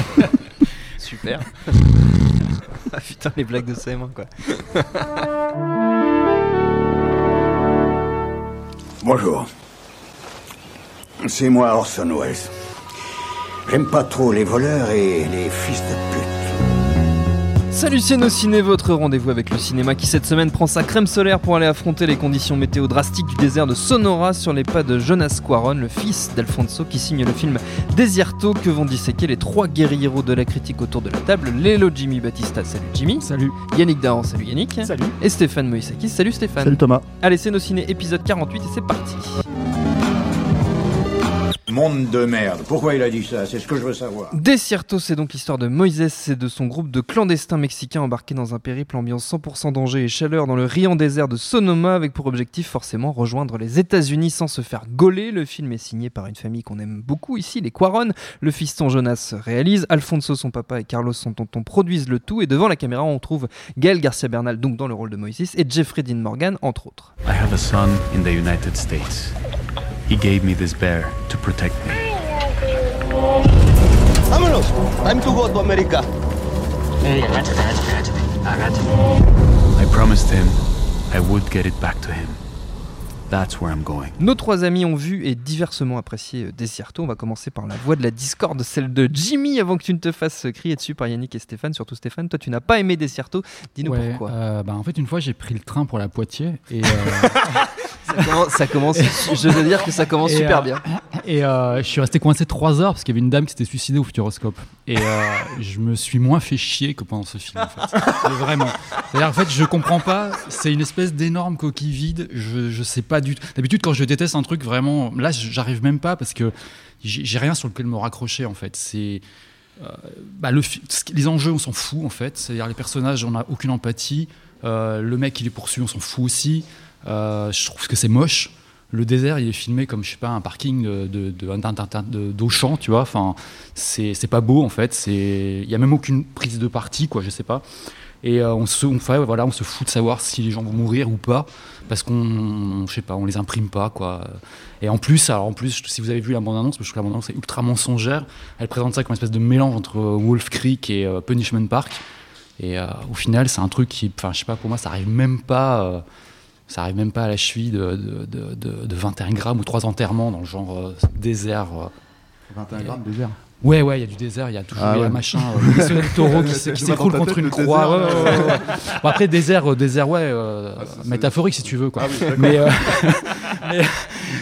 Super. ah putain, les blagues de CM1 quoi. Bonjour. C'est moi Orson Welles. J'aime pas trop les voleurs et les fils de pute. Salut ciné, votre rendez-vous avec le cinéma qui cette semaine prend sa crème solaire pour aller affronter les conditions météo drastiques du désert de Sonora sur les pas de Jonas Cuaron, le fils d'Alfonso qui signe le film Desierto que vont disséquer les trois guerrieros de la critique autour de la table, Lélo Jimmy Batista, salut Jimmy. Salut. Yannick Dahan, salut Yannick. Salut. Et Stéphane Moïsakis, salut Stéphane. Salut Thomas. Allez c'est nos ciné épisode 48 et c'est parti. Monde de merde. Pourquoi il a dit ça? C'est ce que je veux savoir. Desierto, c'est donc l'histoire de Moïse et de son groupe de clandestins mexicains embarqués dans un périple ambiance 100% danger et chaleur dans le riant désert de Sonoma avec pour objectif forcément rejoindre les États-Unis sans se faire gauler. Le film est signé par une famille qu'on aime beaucoup ici, les Quaron. Le fiston Jonas réalise, Alfonso son papa et Carlos son tonton produisent le tout et devant la caméra on trouve Gaël Garcia Bernal donc dans le rôle de Moïse et Jeffrey Dean Morgan entre autres. I have a son in the United States. He gave me this bear to protect me. Vámonos. Time to go to America. I promised him I would get it back to him. That's where I'm going. Nos trois amis ont vu et diversement apprécié euh, Desierto. On va commencer par la voix de la discorde, celle de Jimmy, avant que tu ne te fasses crier dessus par Yannick et Stéphane. Surtout Stéphane, toi tu n'as pas aimé Desierto. Dis-nous Ouais, pourquoi. euh, bah, en fait, une fois, j'ai pris le train pour la Poitiers et, euh, Ça commence, ça commence- je veux dire que ça commence Et, super euh, bien. et euh, je suis resté coincé trois heures parce qu'il y avait une dame qui s'était suicidée au Futuroscope. Et euh, je me suis moins fait chier que pendant ce film, en fait. Vraiment. C'est-à-dire, en fait, je comprends pas. C'est une espèce d'énorme coquille vide. Je, je sais pas du tout. D'habitude, quand je déteste un truc, vraiment, là, j'arrive même pas parce que j'ai rien sur lequel me raccrocher, en fait. C'est. bah, le, les enjeux, on s'en fout en fait. C'est-à-dire les personnages, on n'a aucune empathie. Euh, le mec, il est poursuivi, on s'en fout aussi. Euh, je trouve que c'est moche. Le désert, il est filmé comme, je sais pas, un parking de, de, de- d'Auchan, tu vois. Enfin, c'est, pas beau en fait. Il y a même aucune prise de parti, quoi. Je sais pas. Et euh, on se, on, voilà, on se fout de savoir si les gens vont mourir ou pas, parce qu'on, je sais pas, on les imprime pas, quoi. Et en plus, alors en plus, si vous avez vu la bande-annonce, parce que la bande-annonce est ultra mensongère, elle présente ça comme une espèce de mélange entre euh, Wolf Creek et Punishment Park. Et au final, c'est un truc qui, enfin, je sais pas, pour moi, ça arrive même pas, ça arrive même pas à la cheville de, de, de, de- de 21 grammes ou trois enterrements dans le genre euh, désert. euh. 21 grammes de désert. Ouais, ouais, il y a du désert, il y a toujours Ah il y a ouais. un machin, euh, le taureau qui, s- qui Je vois s'écroule ta contre tête une le croix. désert. ouais, ouais, ouais, ouais. Bon, après, désert, euh, désert, ouais, euh, Ah, c'est- métaphorique si tu veux, quoi. Ah oui, d'accord. mais, euh, mais,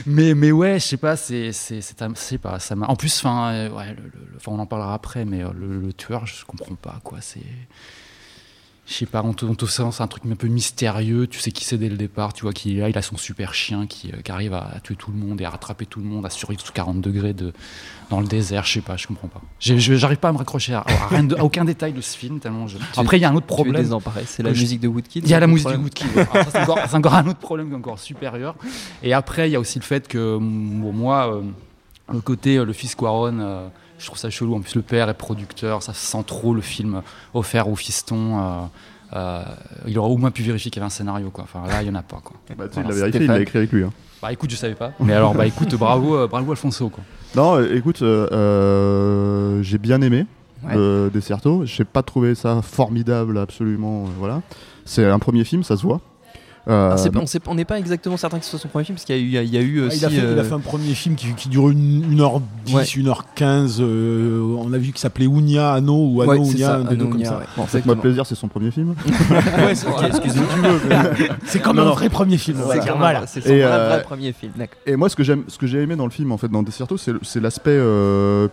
mais, mais ouais, je sais pas, c'est, c'est, c'est, un- je sais pas, ça m'a. En plus, enfin, euh, ouais, le- le- le- enfin, on en parlera après, mais euh, le, le tueur, je comprends pas, quoi. C'est. Je sais pas, on te, on te sent, un truc un peu mystérieux. Tu sais qui c'est dès le départ. Tu vois qu'il est là, il a son super chien qui, euh, qui arrive à, tuer tout le monde et à rattraper tout le monde, à survivre sous 40 degrés de, dans le désert. Je sais pas, je comprends pas. J'arrive pas à me raccrocher à, à rien de- à aucun détail de ce film. Tellement je- Après, il y a un autre problème. c'est la je- musique de Woodkid. Il y a la musique problème. Woodkid. ouais. Ça, c'est encore, un autre problème qui est encore supérieur. Et après, il y a aussi le fait que, bon, moi, euh, le côté, euh, le fils Quaron, euh, je trouve ça chelou. En plus, le père est producteur, ça sent trop le film offert au fiston. euh, euh, il aurait au moins pu vérifier qu'il y avait un scénario. Quoi. Enfin, là, il n'y en a pas. Quoi. Bah, tu il l'a vérifié, il l'a écrit avec lui. hein. Bah écoute, je savais pas. Mais alors, bah écoute, bravo, euh, bravo Alfonso. Quoi. Non, euh, écoute, j'ai bien aimé Ouais. Desierto. J'ai pas trouvé ça formidable, absolument. voilà. C'est un premier film, ça se voit. Euh, Ah, on n'est pas exactement certain que ce soit son premier film parce qu'il y a eu, il y a- il y a eu Ah, aussi. il, a fait, il a euh, fait un premier film qui, qui dure une, une heure 10, Ouais. 1h15. euh, on a vu qu'il s'appelait Ounia, Anno ou Anno ouais, ça, un des deux comme ça. ouais. Bon. Faites-moi plaisir, c'est son premier film. Ouais, c'est- ok, excusez tu veux. mais C'est comme Non, un non. vrai premier film. C'est Voilà. c'est son Et, vrai, euh, vrai premier film. Et moi, ce que j'aime, ce que j'ai aimé dans le film, en fait, dans Desierto, c'est l'aspect. euh,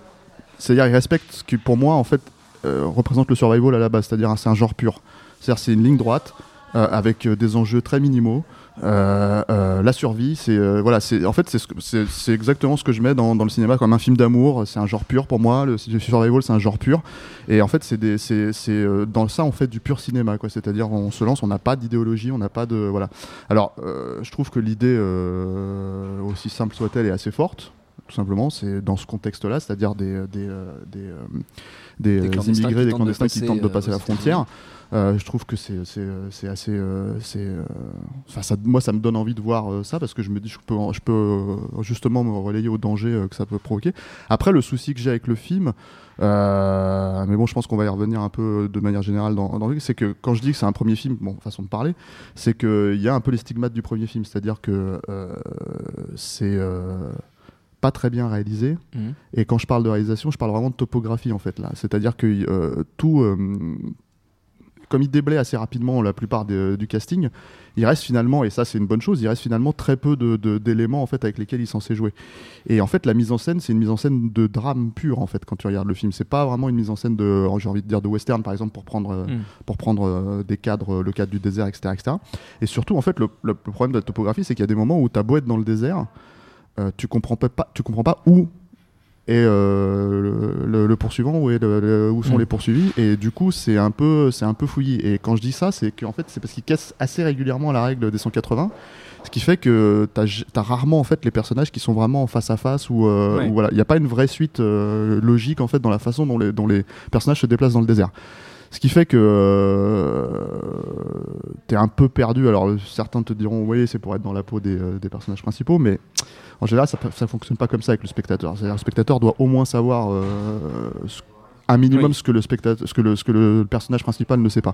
C'est-à-dire, il respecte ce qui, pour moi, en fait, euh, représente le survival à la base. C'est-à-dire, c'est un genre pur. C'est-à-dire, c'est une ligne droite. Euh, avec euh, des enjeux très minimaux. Euh, euh, la survie, c'est euh, voilà, c'est en fait c'est ce exactement ce que je mets dans, dans le cinéma comme un film d'amour. C'est un genre pur pour moi. Le survival, c'est un genre pur. Et en fait, c'est dans ça on fait du pur cinéma, quoi. C'est-à-dire on se lance, on n'a pas d'idéologie, on n'a pas de voilà. Alors, je trouve que l'idée, aussi simple soit-elle, est assez forte. Tout simplement, c'est dans ce contexte-là, c'est-à-dire des des euh, des, euh, des, Des clandestins immigrés, qui des tentent de clandestins qui passer, tentent de passer la frontière. Euh, je trouve que c'est c'est c'est assez euh, c'est euh, enfin ça moi ça me donne envie de voir ça parce que je me dis je peux je peux justement me relayer au danger que ça peut provoquer. Après le souci que j'ai avec le film euh, mais bon je pense qu'on va y revenir un peu de manière générale dans, dans le c'est que quand je dis que c'est un premier film bon façon de parler c'est que il y a un peu les stigmates du premier film. C'est-à-dire que euh, c'est euh, pas très bien réalisé. Mhm. et quand je parle de réalisation je parle vraiment de topographie en fait là. C'est-à-dire que tout comme il déblaye assez rapidement la plupart des- du casting, il reste finalement, et ça c'est une bonne chose, il reste finalement très peu de- de- d'éléments en fait avec lesquels il est censé jouer. Et en fait, la mise en scène, c'est une mise en scène de drame pur en fait quand tu regardes le film. C'est pas vraiment une mise en scène de, j'ai envie de dire de western par exemple pour prendre euh, Mm. pour prendre euh, des cadres, euh, le cadre du désert, etc., etc. Et surtout en fait, le, problème de la topographie, c'est qu'il y a des moments où t'as beau être dans le désert, euh, tu comprends pas- tu comprends pas où est euh, le, le- le poursuivant où, est le- où sont Mm. les poursuivis. Et du coup c'est un peu c'est un peu fouillis. Et quand je dis ça c'est qu'en fait c'est parce qu'il casse assez régulièrement la règle des 180 ce qui fait que t'as as rarement en fait les personnages qui sont vraiment en face à face ou euh, Ouais. voilà. Il n'y a pas une vraie suite euh, logique en fait dans la façon dont les, dont les personnages se déplacent dans le désert ce qui fait que euh, t'es un peu perdu. Alors certains te diront oui c'est pour être dans la peau des, euh, des personnages principaux, mais en général ça, ça fonctionne pas comme ça avec le spectateur. C'est-à-dire le spectateur doit au moins savoir euh, ce- un minimum Oui. ce que le spectateur, ce que le, ce que le personnage principal ne sait pas.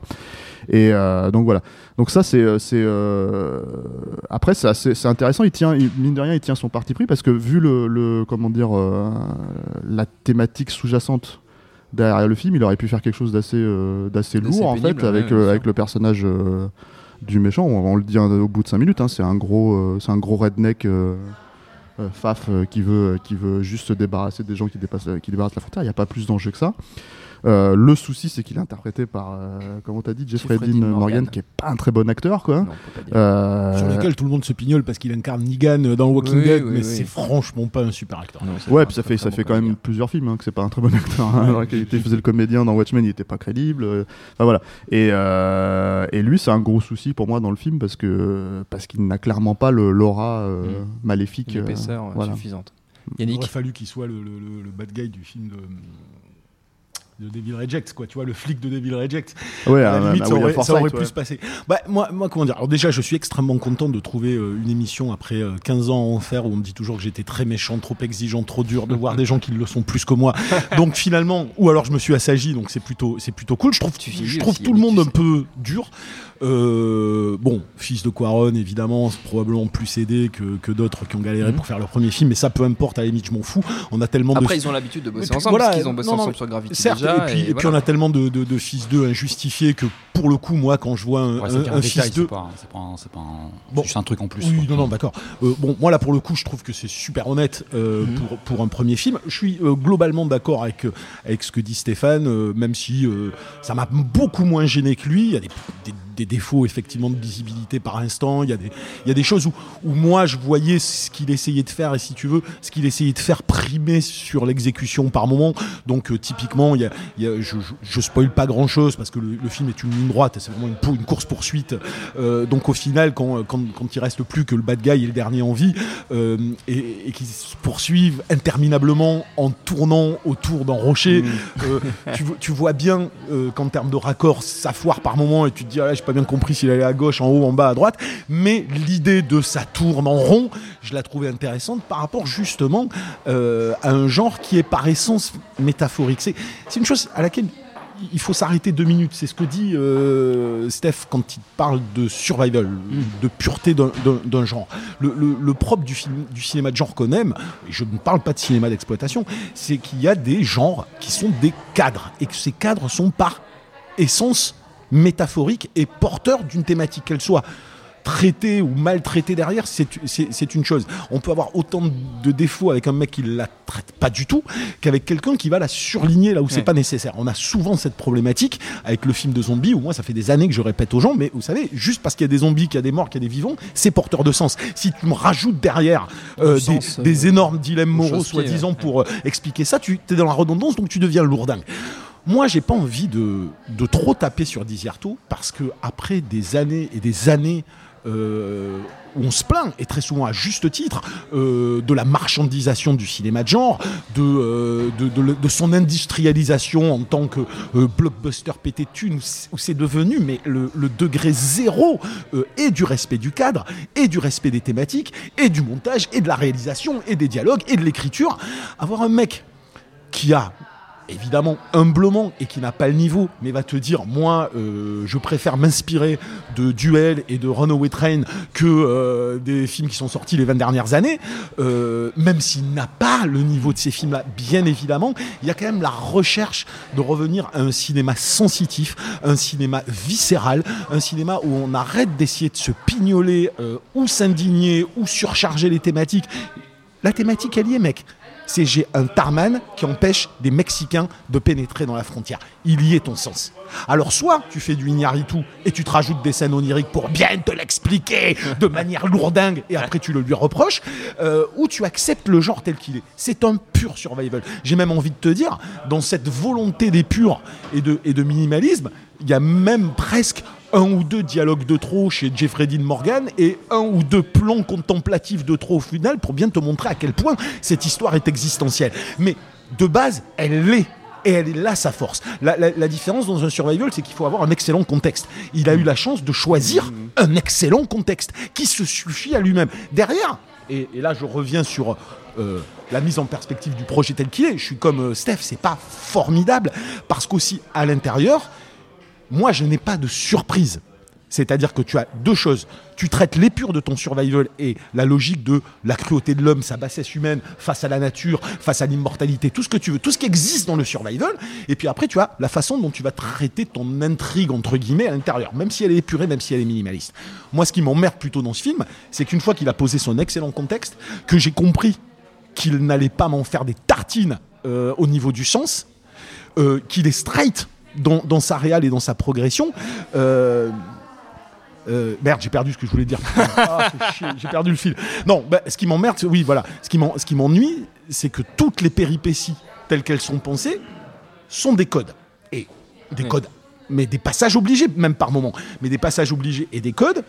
Et euh, donc voilà. Donc ça c'est c'est euh, après c'est intéressant. Il tient il- mine de rien il tient son parti pris parce que vu le, le comment dire euh, la thématique sous-jacente derrière le film, il aurait pu faire quelque chose d'assez euh, d'assez lourd en pénible, fait avec euh, avec le personnage euh, du méchant. On, on le dit hein, au bout de 5 minutes. hein, c'est un gros euh, c'est un gros redneck. Faf qui veut qui veut juste se débarrasser des gens qui dépassent qui débarrassent la frontière. Il n'y a pas plus d'enjeu que ça. Euh, le souci, c'est qu'il est interprété par, euh, comment t'as dit, Jeffrey Jeffrey Dean Dean Morgan, Morgan. qui est pas un très bon acteur, quoi. Non. Euh, Sur lequel tout le monde se pignole parce qu'il incarne Negan dans Walking Oui, Dead, oui, mais oui. c'est franchement pas un super acteur. Non, Ouais, puis ça fait, ça fait quand même plusieurs films hein, que c'est pas un très bon acteur. hein. Dans lequel il était- il faisait le comédien dans Watchmen, il était pas crédible. euh, Enfin voilà. Et, euh, et lui, c'est un gros souci pour moi dans le film parce que parce qu'il n'a clairement pas le l'aura euh, Mm. maléfique. L'épaisseur euh, voilà. suffisante. Il aurait fallu qu'il soit le, le- le- le bad guy du film de, de Devil Rejects, quoi. Tu vois, le flic de Devil Rejects. Ouais, à la limite, un ça aurait, ça aurait pu ouais. se passer. Bah, moi, moi, comment dire Alors, déjà, je suis extrêmement content de trouver euh, une émission après euh, 15 ans en faire où on me dit toujours que j'étais très méchant, trop exigeant, trop dur, de voir des gens qui le sont plus que moi. Donc, finalement, ou alors je me suis assagi, donc c'est plutôt, c'est plutôt cool. Je trouve, je trouve aussi, tout le monde un peu dur. Euh, bon, fils de Quaron, évidemment, c'est probablement plus aidé que, que d'autres qui ont galéré Mhm. pour faire leur premier film, mais ça, peu importe, à la limite, je m'en fous. On a tellement Après, de. ils ont l'habitude de bosser puis, ensemble voilà, parce qu'ils ont bossé non, non, ensemble sur Gravity Certes, déjà. et puis, et puis voilà. on a tellement de, de, de fils d'eux injustifiés que pour le coup, moi, quand je vois un, Ouais, fils c'est d'eux. pas, c'est pas, un- c'est pas un- Bon. c'est juste un truc en plus. Oui, quoi. non, non, d'accord. Euh, bon, moi là pour le coup, je trouve que c'est super honnête euh, Mhm. pour, pour un premier film. Je suis globalement d'accord avec, avec ce que dit Stéphane, même si ça m'a beaucoup moins gêné que lui. Il y a des, des- des défauts effectivement de visibilité par instant. Il y a des, il y a des choses où, où moi je voyais ce qu'il essayait de faire et si tu veux, ce qu'il essayait de faire primer sur l'exécution par moment. Donc euh, typiquement, il y a, il y a- je, je, je spoil pas grand chose parce que le, le film est une ligne droite, c'est vraiment une, course poursuite. Euh, donc au final, quand, quand, quand il reste plus que le bad guy et le dernier en vie, euh, et, et qu'ils se poursuivent interminablement en tournant autour d'un rocher, euh, tu, vo- tu vois bien qu'en termes de raccord, ça foire par moment et tu te dis, ah, là, j'ai pas bien compris s'il allait à gauche, en haut, en bas, à droite. Mais l'idée de ça tourne en rond, je la trouvais intéressante par rapport justement euh, à un genre qui est par essence métaphorique. C'est une chose à laquelle il faut s'arrêter deux minutes. C'est ce que dit euh, Steph quand il parle de survival, de pureté d'un- genre. Le, le- le propre du, film, du cinéma de genre qu'on aime, et je ne parle pas de cinéma d'exploitation, c'est qu'il y a des genres qui sont des cadres et que ces cadres sont par essence métaphoriques et porteurs d'une thématique qu'elle soit traité ou maltraité derrière, c'est c'est- c'est une chose. On peut avoir autant de défauts avec un mec qui la traite pas du tout qu'avec quelqu'un qui va la surligner là où c'est Ouais. pas nécessaire. On a souvent cette problématique avec le film de zombies où moi ça fait des années que je répète aux gens, mais vous savez, juste parce qu'il y a des zombies, qu'il y a des morts, qu'il y a des vivants, c'est porteur de sens. Si tu me rajoutes derrière euh, Du des, sens, euh, des énormes dilemmes moraux, soi-disant, ouais. pour euh, expliquer ça, tu es dans la redondance, donc tu deviens lourdingue. Moi, j'ai pas envie de, de trop taper sur Disiarto parce que après des années et des années euh, où on se plaint, et très souvent à juste titre, euh, de la marchandisation du cinéma de genre, de, euh, de, son industrialisation en tant que blockbuster pété de thunes, où c'est- devenu mais le, le degré zéro et du respect du cadre, et du respect des thématiques, et du montage, et de la réalisation, et des dialogues, et de l'écriture. Avoir un mec qui a évidemment humblement et qui n'a pas le niveau, mais va te dire moi euh, je préfère m'inspirer de Duel et de Runaway Train que euh, des films qui sont sortis les 20 dernières années, euh, même s'il n'a pas le niveau de ces films-là, bien évidemment, il y a quand même la recherche de revenir à un cinéma sensitif, un cinéma viscéral, un cinéma où on arrête d'essayer de se pignoler ou s'indigner ou surcharger les thématiques. La thématique, elle y est, mec. C'est j'ai un tarman qui empêche des Mexicains de pénétrer dans la frontière. Il y est ton sens. Alors soit tu fais du Iñárritu et tu te rajoutes des scènes oniriques pour bien te l'expliquer de manière lourdingue et après tu le lui reproches, euh, ou tu acceptes le genre tel qu'il est. C'est un pur survival. J'ai même envie de te dire, dans cette volonté d'épure et de, et de minimalisme, il y a même presque un ou deux dialogues de trop chez Jeffrey Dean Morgan et un ou deux plans contemplatifs de trop au final pour bien te montrer à quel point cette histoire est existentielle. Mais de base, elle l'est. Et elle est là sa force. La, différence dans un survival, c'est qu'il faut avoir un excellent contexte. Il a eu la chance de choisir un excellent contexte qui se suffit à lui-même. Derrière, et, et là je reviens sur euh, la mise en perspective du projet tel qu'il est, je suis comme euh, Steph, c'est pas formidable parce qu'aussi à l'intérieur, moi, je n'ai pas de surprise. C'est-à-dire que tu as deux choses. Tu traites l'épure de ton survival et la logique de la cruauté de l'homme, sa bassesse humaine face à la nature, face à l'immortalité, tout ce que tu veux, tout ce qui existe dans le survival. Et puis après, tu as la façon dont tu vas traiter ton intrigue, entre guillemets, à l'intérieur, même si elle est épurée, même si elle est minimaliste. Moi, ce qui m'emmerde plutôt dans ce film, c'est qu'une fois qu'il a posé son excellent contexte, que j'ai compris qu'il n'allait pas m'en faire des tartines euh, au niveau du sens, euh, qu'il est straight dans, dans sa réal et dans sa progression. Euh, euh, merde, j'ai perdu ce que je voulais dire. Ah, j'ai perdu le fil. Non, bah, ce qui m'emmerde, oui, voilà. Ce qui m'en- ce qui m'ennuie, c'est que toutes les péripéties telles qu'elles sont pensées sont des codes. Et des codes, mais des passages obligés, même par moment. Mais des passages obligés et des codes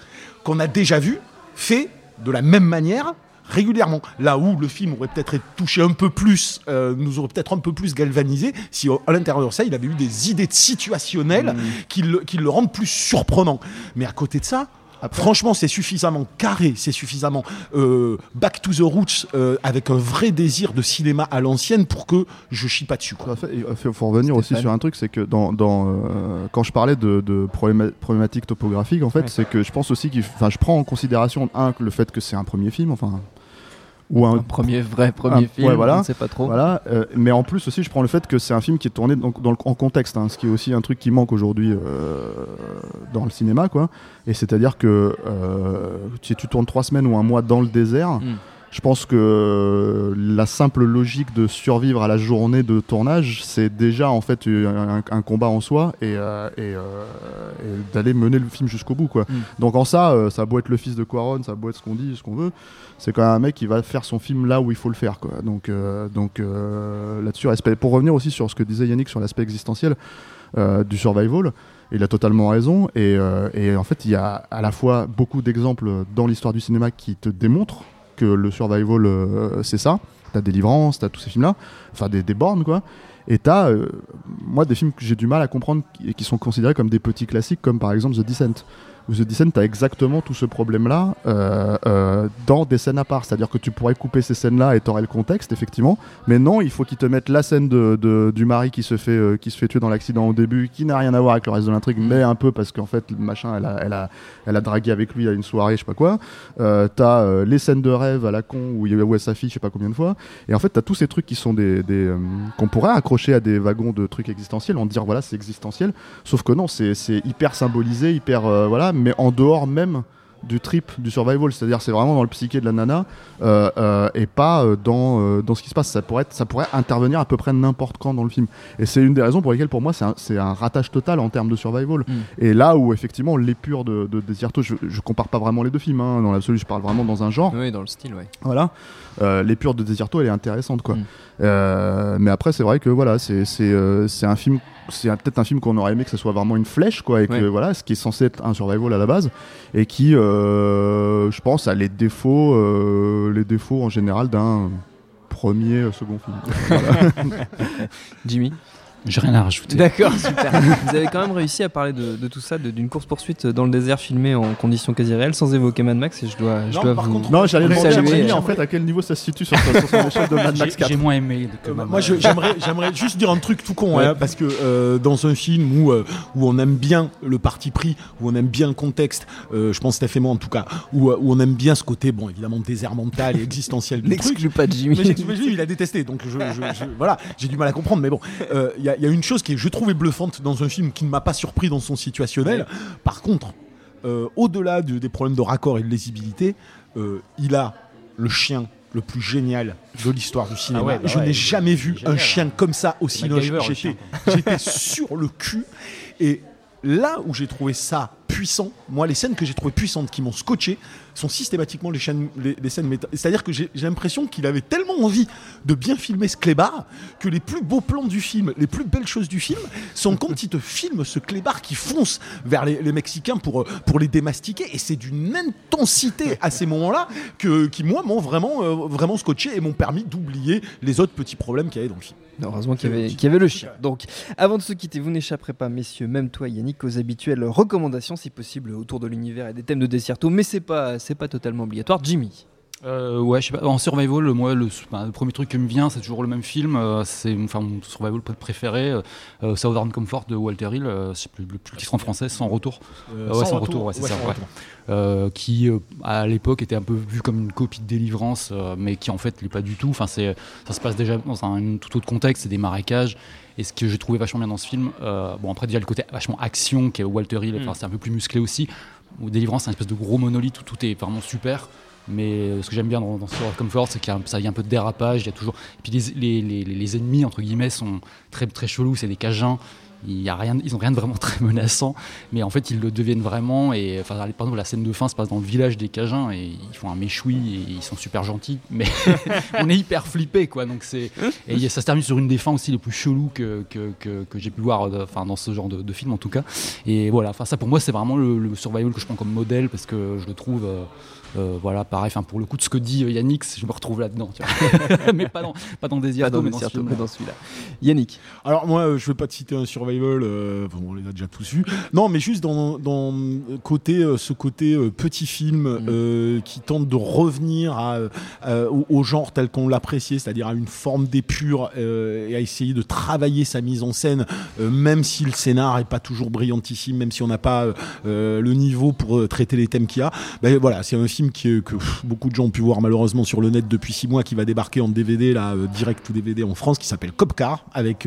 qu'on a déjà vus faits de la même manière régulièrement. Là où le film aurait peut-être été touché un peu plus, euh, nous aurait peut-être un peu plus galvanisé si à l'intérieur de ça, il avait eu des idées de situationnelles qui, le, qui le rendent plus surprenant. Mais à côté de ça, Franchement, c'est suffisamment carré, c'est suffisamment euh, back to the roots, euh, avec un vrai désir de cinéma à l'ancienne pour que je chie pas dessus. Il faut- faut revenir aussi sur un truc, c'est que dans, dans, euh, quand je parlais de, de probléma- problématiques topographiques, en fait, Ouais. c'est que je pense aussi qu'il, enfin, je prends en considération un le fait que c'est un premier film, enfin, ou un, Un premier vrai premier film, ouais, voilà. on ne sait pas trop. Voilà, euh, mais en plus aussi, je prends le fait que c'est un film qui est tourné donc, dans le- en contexte, hein, ce qui est aussi un truc qui manque aujourd'hui euh, dans le cinéma, quoi. Et c'est-à-dire que euh, si tu tournes trois semaines ou un mois dans le désert, Mm. Je pense que la simple logique de survivre à la journée de tournage, c'est déjà en fait un, un combat en soi et, euh, et, euh, et d'aller mener le film jusqu'au bout, quoi. Mm. Donc en ça, euh, ça beau être le fils de Quaron, ça beau être ce qu'on dit, ce qu'on veut, c'est quand même un mec qui va faire son film là où il faut le faire, quoi. Donc, donc là-dessus. Pour revenir aussi sur ce que disait Yannick sur l'aspect existentiel du survival, il a totalement raison. Et, euh, et en fait, il y a à la fois beaucoup d'exemples dans l'histoire du cinéma qui te démontrent que le survival, euh, c'est ça. T'as Délivrance, t'as tous ces films-là, enfin des, des bornes, quoi. Et t'as, euh, moi, des films que j'ai du mal à comprendre qui, qui sont considérés comme des petits classiques, comme par exemple The Descent. Où The Descent, t'as exactement tout ce problème-là euh, euh, dans des scènes à part. C'est-à-dire que tu pourrais couper ces scènes-là et t'aurais le contexte, effectivement. Mais non, il faut qu'ils te mettent la scène de, du mari qui se fait, euh, qui se fait tuer dans l'accident au début, qui n'a rien à voir avec le reste de l'intrigue, mais un peu parce qu'en fait, machin, elle a, elle, a, elle a dragué avec lui à une soirée, je sais pas quoi. T'as les scènes de rêve à la con où elle s'affiche, je sais pas combien de fois. Et en fait, t'as tous ces trucs qui sont des, des qu'on pourrait accrocher à des wagons de trucs existentiels, en dire voilà, c'est existentiel. Sauf que non, c'est hyper symbolisé, hyper voilà, mais en dehors même du trip du survival, c'est-à-dire c'est vraiment dans le psyché de la nana euh, euh, et pas euh, dans, dans ce qui se passe. Ça pourrait, être- ça pourrait intervenir à peu près n'importe quand dans le film. Et c'est une des raisons pour lesquelles pour moi c'est un, un ratage total en termes de survival. Mm. Et là où effectivement l'épure de, de Desierto, je, je compare pas vraiment les deux films, hein, dans l'absolu je parle vraiment dans un genre. Oui, dans le style, ouais. Voilà. Euh, L'épure de Desierto, elle est intéressante, quoi. Mm. Euh, mais après, c'est vrai que voilà, c'est c'est euh, un film, c'est peut-être un film qu'on aurait aimé que ce soit vraiment une flèche, quoi, et que Ouais. voilà, ce qui est censé être un survival à la base, et qui, euh, je pense, a les défauts, euh, les défauts en général d'un premier, second film. Jimmy? J'ai rien à rajouter. D'accord, super. Vous avez quand même réussi à parler de, de tout ça, de- d'une course-poursuite dans le désert filmée en conditions quasi réelles, sans évoquer Mad Max, et je dois, je Non, dois par vous... contre- non, j'allais demander. Jimmy, en fait à quel niveau ça se situe sur, sur son échelle de Mad Max J'ai 4. j'ai moins aimé que Euh, Mad moi, j'aimerais, j'aimerais juste dire un truc tout con, Ouais. hein, parce que euh, dans un film où, euh, où on aime bien le parti pris, où on aime bien le contexte, euh, je pense Steph et moi en tout cas, où, où on aime bien ce côté, bon, évidemment, désert mental et existentiel. N'exclus pas de Jimmy. Mais lui, il a détesté, donc je, je- je- voilà, j'ai du mal à comprendre. Mais bon, euh, il y, a- il y a une chose qui est, je trouvais bluffante dans un film qui ne m'a pas surpris dans son situationnel. Par contre, euh, au-delà de- des problèmes de raccord et de lisibilité, euh, il a le chien le plus génial de l'histoire du cinéma. Ah ouais, bah je ouais, n'ai jamais vu génial, un chien comme ça au cinoche. MacGyver, le J'étais, chien, j'étais sur le cul. Et là où j'ai trouvé ça puissant, moi, les scènes que j'ai trouvées puissantes, qui m'ont scotché, sont systématiquement les, chaînes, les, les scènes méta. C'est-à-dire que j'ai, l'impression qu'il avait tellement envie de bien filmer ce clébard que les plus beaux plans du film, les plus belles choses du film, sont quand il te filme ce clébard qui fonce vers les, les Mexicains pour, euh, pour les démastiquer. Et c'est d'une intensité à ces moments-là que, qui, moi, m'ont vraiment, euh, vraiment scotché et m'ont permis d'oublier les autres petits problèmes qu'il y avait dans le film. Heureusement qu'il y, avait- qu'il y avait le chien. Donc, avant de se quitter, vous n'échapperez pas, messieurs, même toi, Yannick, aux habituelles recommandations, si possible, autour de l'univers et des thèmes de Desierto, mais c'est pas, c'est pas totalement obligatoire. Jimmy. Euh, ouais, je sais pas. En survival, moi, le, enfin, le premier truc qui me vient, c'est toujours le même film. euh, c'est enfin mon survival préféré, euh, euh, Southern Comfort de Walter Hill. euh, c'est plus le plus le titre en français, sans retour. Euh, ouais, sans retour, ouais, c'est ça, retour. Euh, qui euh, à l'époque était un peu vu comme une copie de Délivrance, euh, mais qui en fait l'est pas du tout. Enfin, c'est ça se passe déjà dans un tout autre contexte, c'est des marécages. Et ce que j'ai trouvé vachement bien dans ce film, euh, bon après déjà le côté vachement action qui est Walter Hill, enfin, c'est un peu plus musclé aussi. Ou Délivrance, c'est un espèce de gros monolithe où tout est vraiment super. Mais euh, ce que j'aime bien dans, dans of Comfort, c'est qu'il y a y a un peu de dérapage. Il y a toujours. Et puis les ennemis entre guillemets sont très très chelous. C'est des cajuns. Il y a rien, ils ont rien de vraiment très menaçant, mais en fait ils le deviennent vraiment. Et enfin, par exemple, la scène de fin se passe dans le village des Cajuns et ils font un méchoui et ils sont super gentils, mais on est hyper flippé quoi. Donc c'est et ça se termine sur une des fins aussi les plus cheloues que, que, que, que j'ai pu voir, euh, enfin dans ce genre de, de film en tout cas. Et voilà, enfin ça pour moi c'est vraiment le, le survival que je prends comme modèle parce que je le trouve. euh, euh, voilà, pareil, enfin pour le coup de ce que dit euh, Yannick, je me retrouve là-dedans, mais pas dans, pas dans Désir, Pas dans mais dans dans celui-là. Yannick. Alors moi, euh, je vais pas te citer un survival, euh, bon, on les a déjà tous vus. Non, mais juste dans, dans côté, euh, ce côté euh, petit film euh, qui tente de revenir à, au, au genre tel qu'on l'appréciait, c'est-à-dire à une forme d'épure et à essayer de travailler sa mise en scène, même si le scénar est pas toujours brillantissime, même si on n'a pas le niveau pour traiter les thèmes qu'il y a. Ben voilà, c'est un film qui, que pff, beaucoup de gens ont pu voir malheureusement sur le net depuis six mois, qui va débarquer en DVD là, direct ou DVD en France, qui s'appelle Cop Car avec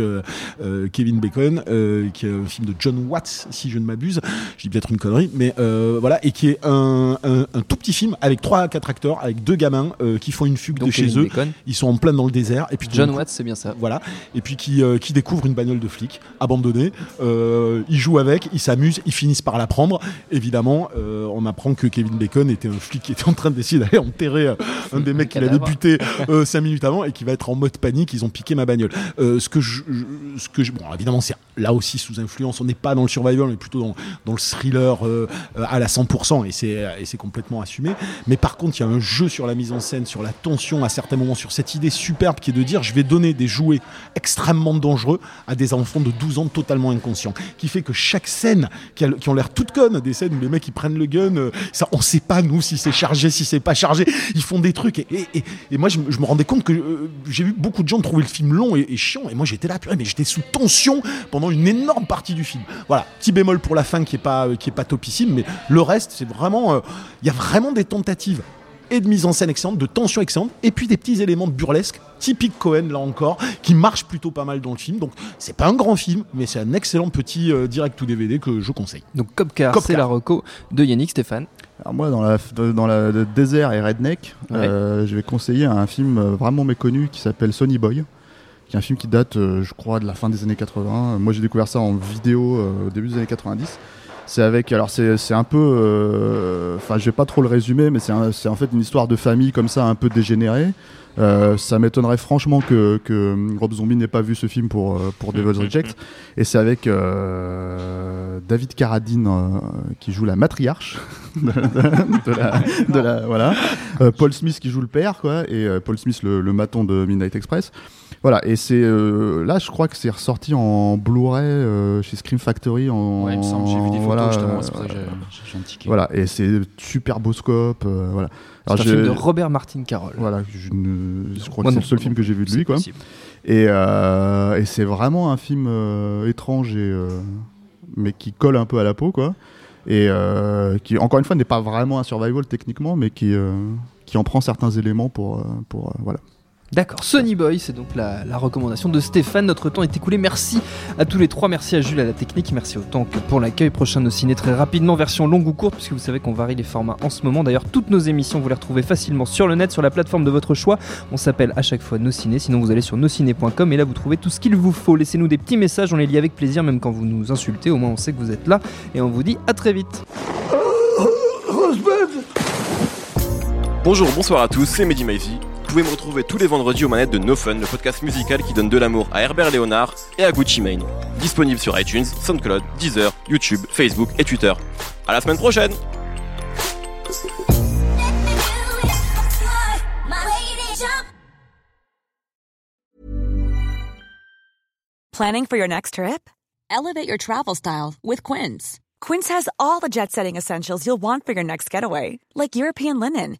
Kevin Bacon, euh, qui est un film de John Watts, si je ne m'abuse. Je dis peut-être une connerie, mais euh, voilà, et qui est un, un- un tout petit film avec trois à quatre acteurs, avec deux gamins euh, qui font une fugue Donc de chez Kevin eux. Bacon. Ils sont en plein dans le désert, et puis John Watts, c'est bien ça. voilà, et puis qui, qui découvre une bagnole de flic abandonnée. Ils jouent avec, ils s'amusent, ils finissent par la prendre. Évidemment, on apprend que Kevin Bacon était un flic qui était en train d'essayer d'aller enterrer un des mecs qu'il avait buté euh, cinq minutes avant et qui va être en mode panique. Ils ont piqué ma bagnole. Ce que je, je- ce que je, bon, évidemment, c'est là aussi sous influence. On n'est pas dans le survival, est plutôt dans, dans le thriller euh, euh, à la 100% et c'est et c'est complètement assumé. Mais par contre, il y a un jeu sur la mise en scène, sur la tension à certains moments, sur cette idée superbe qui est de dire je vais donner des jouets extrêmement dangereux à des enfants de 12 ans totalement inconscients. Qui fait que chaque scène qui, a- qui ont l'air toutes connes, des scènes où les mecs ils prennent le gun, euh, ça, on sait pas nous si c'est chargé, si c'est pas chargé, ils font des trucs. Et, et- et- moi je, me- rendais compte que euh, j'ai vu beaucoup de gens trouver le film long et, chiant. Et moi j'étais là, mais j'étais sous tension pendant une énorme partie du film. Voilà, petit bémol pour la fin qui est pas, euh, qui est pas topissime, mais le reste c'est vraiment, euh, il y a vraiment des tentatives et de mise en scène excellente, de tension excellente, et puis des petits éléments de burlesque, typique Cohen là encore, qui marchent plutôt pas mal dans le film. Donc c'est pas un grand film, mais c'est un excellent petit euh, direct to DVD que je conseille. Donc Cop Car, Cop c'est Car. la reco de Yannick Stéphane. Alors moi, dans, la, dans la, le désert et redneck, Ouais. euh, je vais conseiller un film euh, vraiment méconnu qui s'appelle Sonny Boy, qui est un film qui date, euh, je crois, de la fin des années 80. Moi, j'ai découvert ça en vidéo euh, au début des années 90. C'est avec, alors c'est un peu, euh, enfin, je vais pas trop le résumer, mais c'est en fait une histoire de famille comme ça, un peu dégénérée. Euh, ça m'étonnerait franchement que, que Rob Zombie n'ait pas vu ce film pour, euh, pour Devil's Reject. Et c'est avec euh, David Carradine euh, qui joue la matriarche de, la, voilà. Euh, Paul Smith qui joue le père, quoi, et euh, Paul Smith le, le maton de Midnight Express. Voilà, et c'est euh, là, je crois que c'est ressorti en Blu-ray euh, chez Scream Factory. En, Ouais, il me semble, j'ai vu des photos voilà, justement, c'est pour ça que euh, j'ai- un ticket. Voilà, et c'est super beau scope, euh, voilà. C'est un film de Robert Martin Carroll. Voilà, je, ne- je crois Moi que c'est le seul non film que j'ai vu de lui, quoi. possible. Et, euh, et c'est vraiment un film euh, étrange et euh, mais qui colle un peu à la peau, quoi. Et euh, qui, encore une fois, n'est pas vraiment un survival techniquement, mais qui euh, qui en prend certains éléments pour euh, pour euh, voilà. D'accord, Sony Boy, c'est donc la, la recommandation de Stéphane. Notre temps est écoulé. Merci à tous les trois. Merci à Jules à la technique. Merci autant que pour l'accueil. Prochain nos ciné très rapidement, version longue ou courte, puisque vous savez qu'on varie les formats en ce moment. D'ailleurs, toutes nos émissions, vous les retrouvez facilement sur le net, sur la plateforme de votre choix. On s'appelle à chaque fois Nos Ciné. Sinon, vous allez sur nosciné.com et là, vous trouvez tout ce qu'il vous faut. Laissez-nous des petits messages. On les lit avec plaisir, même quand vous nous insultez. Au moins, on sait que vous êtes là. Et on vous dit à très vite. Bonjour, bonsoir à tous, c'est Mehdi pouvez me retrouver tous les vendredis aux manettes de No Fun, le podcast musical qui donne de l'amour à Herbert Léonard et à Gucci Mane. Disponible sur iTunes, SoundCloud, Deezer, YouTube, Facebook et Twitter. À la semaine prochaine Planning for your next trip? Elevate your travel style with Quince. Quince has all the jet setting essentials you'll want for your next getaway, like European linen,